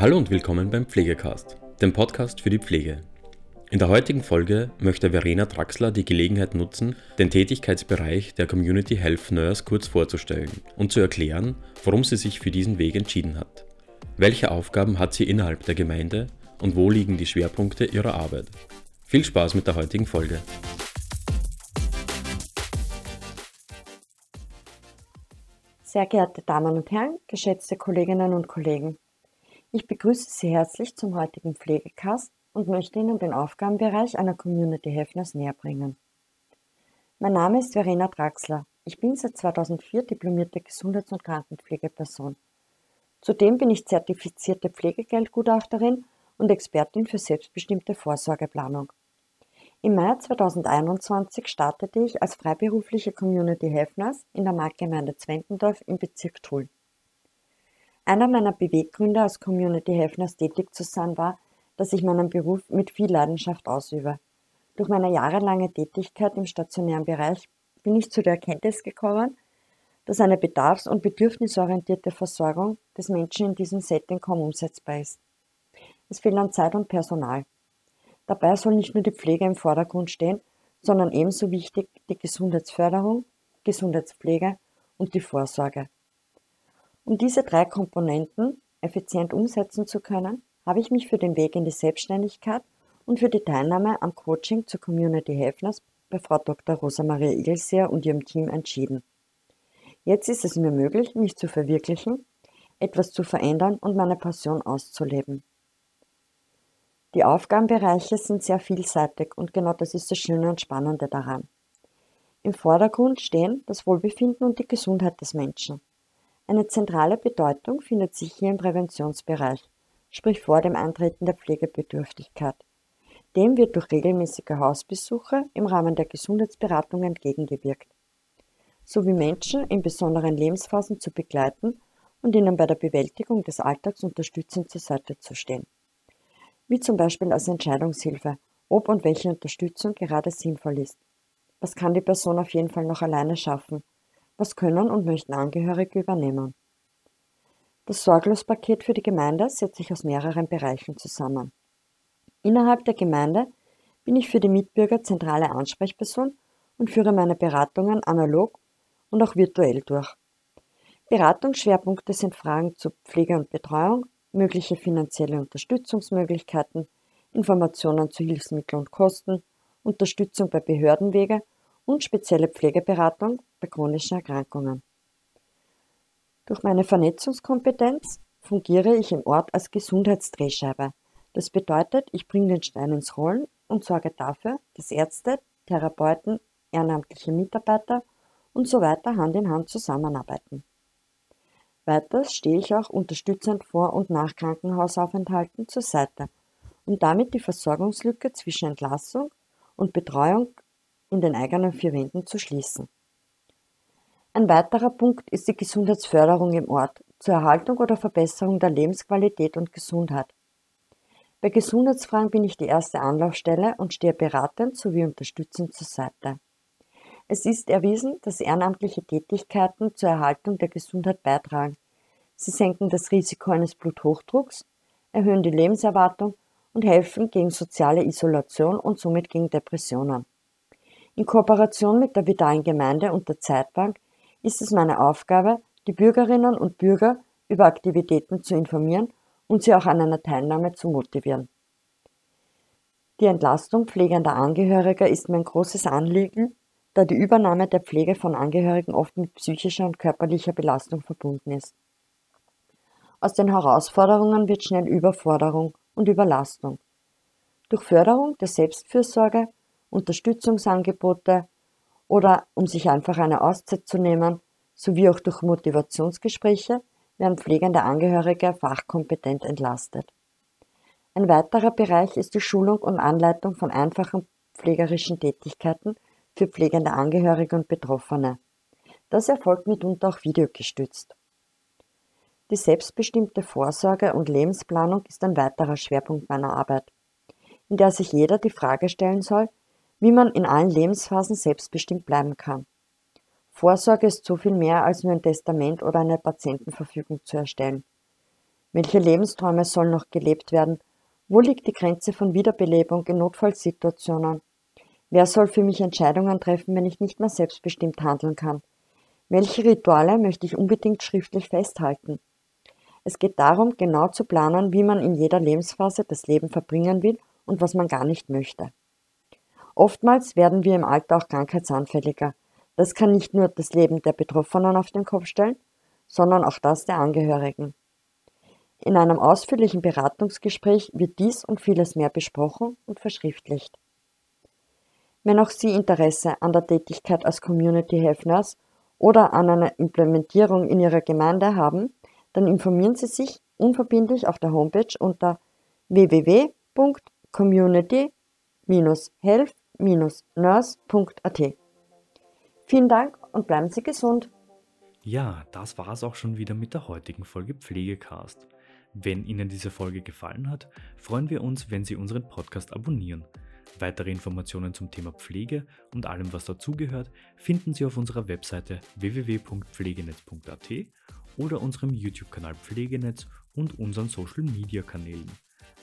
Hallo und willkommen beim Pflegecast, dem Podcast für die Pflege. In der heutigen Folge möchte Verena Draxler die Gelegenheit nutzen, den Tätigkeitsbereich der Community Health Nurse kurz vorzustellen und zu erklären, warum sie sich für diesen Weg entschieden hat. Welche Aufgaben hat sie innerhalb der Gemeinde und wo liegen die Schwerpunkte ihrer Arbeit? Viel Spaß mit der heutigen Folge. Sehr geehrte Damen und Herren, geschätzte Kolleginnen und Kollegen. Ich begrüße Sie herzlich zum heutigen Pflegecast und möchte Ihnen den Aufgabenbereich einer Community Helfners näher bringen. Mein Name ist Verena Draxler. Ich bin seit 2004 diplomierte Gesundheits- und Krankenpflegeperson. Zudem bin ich zertifizierte Pflegegeldgutachterin und Expertin für selbstbestimmte Vorsorgeplanung. Im Mai 2021 startete ich als freiberufliche Community Helfners in der Marktgemeinde Zwentendorf im Bezirk Tulln. Einer meiner Beweggründe als Community Helfners tätig zu sein war, dass ich meinen Beruf mit viel Leidenschaft ausübe. Durch meine jahrelange Tätigkeit im stationären Bereich bin ich zu der Erkenntnis gekommen, dass eine bedarfs- und bedürfnisorientierte Versorgung des Menschen in diesem Setting kaum umsetzbar ist. Es fehlt an Zeit und Personal. Dabei soll nicht nur die Pflege im Vordergrund stehen, sondern ebenso wichtig die Gesundheitsförderung, Gesundheitspflege und die Vorsorge. Um diese drei Komponenten effizient umsetzen zu können, habe ich mich für den Weg in die Selbstständigkeit und für die Teilnahme am Coaching zur Community Helfners bei Frau Dr. Rosa-Maria Igelseer und ihrem Team entschieden. Jetzt ist es mir möglich, mich zu verwirklichen, etwas zu verändern und meine Passion auszuleben. Die Aufgabenbereiche sind sehr vielseitig und genau das ist das Schöne und Spannende daran. Im Vordergrund stehen das Wohlbefinden und die Gesundheit des Menschen. Eine zentrale Bedeutung findet sich hier im Präventionsbereich, sprich vor dem Eintreten der Pflegebedürftigkeit. Dem wird durch regelmäßige Hausbesuche im Rahmen der Gesundheitsberatung entgegengewirkt, sowie Menschen in besonderen Lebensphasen zu begleiten und ihnen bei der Bewältigung des Alltags unterstützend zur Seite zu stehen. Wie zum Beispiel als Entscheidungshilfe, ob und welche Unterstützung gerade sinnvoll ist. Was kann die Person auf jeden Fall noch alleine schaffen was können und möchten Angehörige übernehmen? Das Sorglospaket für die Gemeinde setzt sich aus mehreren Bereichen zusammen. Innerhalb der Gemeinde bin ich für die Mitbürger zentrale Ansprechperson und führe meine Beratungen analog und auch virtuell durch. Beratungsschwerpunkte sind Fragen zu Pflege und Betreuung, mögliche finanzielle Unterstützungsmöglichkeiten, Informationen zu Hilfsmitteln und Kosten, Unterstützung bei Behördenwege und spezielle Pflegeberatung bei chronischen Erkrankungen. Durch meine Vernetzungskompetenz fungiere ich im Ort als Gesundheitsdrehscheibe. Das bedeutet, ich bringe den Stein ins Rollen und sorge dafür, dass Ärzte, Therapeuten, ehrenamtliche Mitarbeiter und so weiter Hand in Hand zusammenarbeiten. Weiters stehe ich auch unterstützend vor und nach Krankenhausaufenthalten zur Seite, um damit die Versorgungslücke zwischen Entlassung und Betreuung in den eigenen vier Wänden zu schließen. Ein weiterer Punkt ist die Gesundheitsförderung im Ort zur Erhaltung oder Verbesserung der Lebensqualität und Gesundheit. Bei Gesundheitsfragen bin ich die erste Anlaufstelle und stehe beratend sowie unterstützend zur Seite. Es ist erwiesen, dass ehrenamtliche Tätigkeiten zur Erhaltung der Gesundheit beitragen. Sie senken das Risiko eines Bluthochdrucks, erhöhen die Lebenserwartung und helfen gegen soziale Isolation und somit gegen Depressionen. In Kooperation mit der Vitalen Gemeinde und der Zeitbank ist es meine Aufgabe, die Bürgerinnen und Bürger über Aktivitäten zu informieren und sie auch an einer Teilnahme zu motivieren. Die Entlastung pflegender Angehöriger ist mir ein großes Anliegen, da die Übernahme der Pflege von Angehörigen oft mit psychischer und körperlicher Belastung verbunden ist. Aus den Herausforderungen wird schnell Überforderung und Überlastung. Durch Förderung der Selbstfürsorge Unterstützungsangebote oder um sich einfach eine Auszeit zu nehmen, sowie auch durch Motivationsgespräche werden pflegende Angehörige fachkompetent entlastet. Ein weiterer Bereich ist die Schulung und Anleitung von einfachen pflegerischen Tätigkeiten für pflegende Angehörige und Betroffene. Das erfolgt mitunter auch videogestützt. Die selbstbestimmte Vorsorge und Lebensplanung ist ein weiterer Schwerpunkt meiner Arbeit, in der sich jeder die Frage stellen soll, wie man in allen Lebensphasen selbstbestimmt bleiben kann. Vorsorge ist so viel mehr als nur ein Testament oder eine Patientenverfügung zu erstellen. Welche Lebensträume sollen noch gelebt werden? Wo liegt die Grenze von Wiederbelebung in Notfallsituationen? Wer soll für mich Entscheidungen treffen, wenn ich nicht mehr selbstbestimmt handeln kann? Welche Rituale möchte ich unbedingt schriftlich festhalten? Es geht darum, genau zu planen, wie man in jeder Lebensphase das Leben verbringen will und was man gar nicht möchte. Oftmals werden wir im Alter auch krankheitsanfälliger. Das kann nicht nur das Leben der Betroffenen auf den Kopf stellen, sondern auch das der Angehörigen. In einem ausführlichen Beratungsgespräch wird dies und vieles mehr besprochen und verschriftlicht. Wenn auch Sie Interesse an der Tätigkeit als Community Health Nurse oder an einer Implementierung in Ihrer Gemeinde haben, dann informieren Sie sich unverbindlich auf der Homepage unter www.community-health-nurse.at. Vielen Dank und bleiben Sie gesund. Ja, das war es auch schon wieder mit der heutigen Folge Pflegecast. Wenn Ihnen diese Folge gefallen hat, freuen wir uns, wenn Sie unseren Podcast abonnieren. Weitere Informationen zum Thema Pflege und allem, was dazugehört, finden Sie auf unserer Webseite www.pflegenetz.at oder unserem YouTube-Kanal Pflegenetz und unseren Social-Media-Kanälen.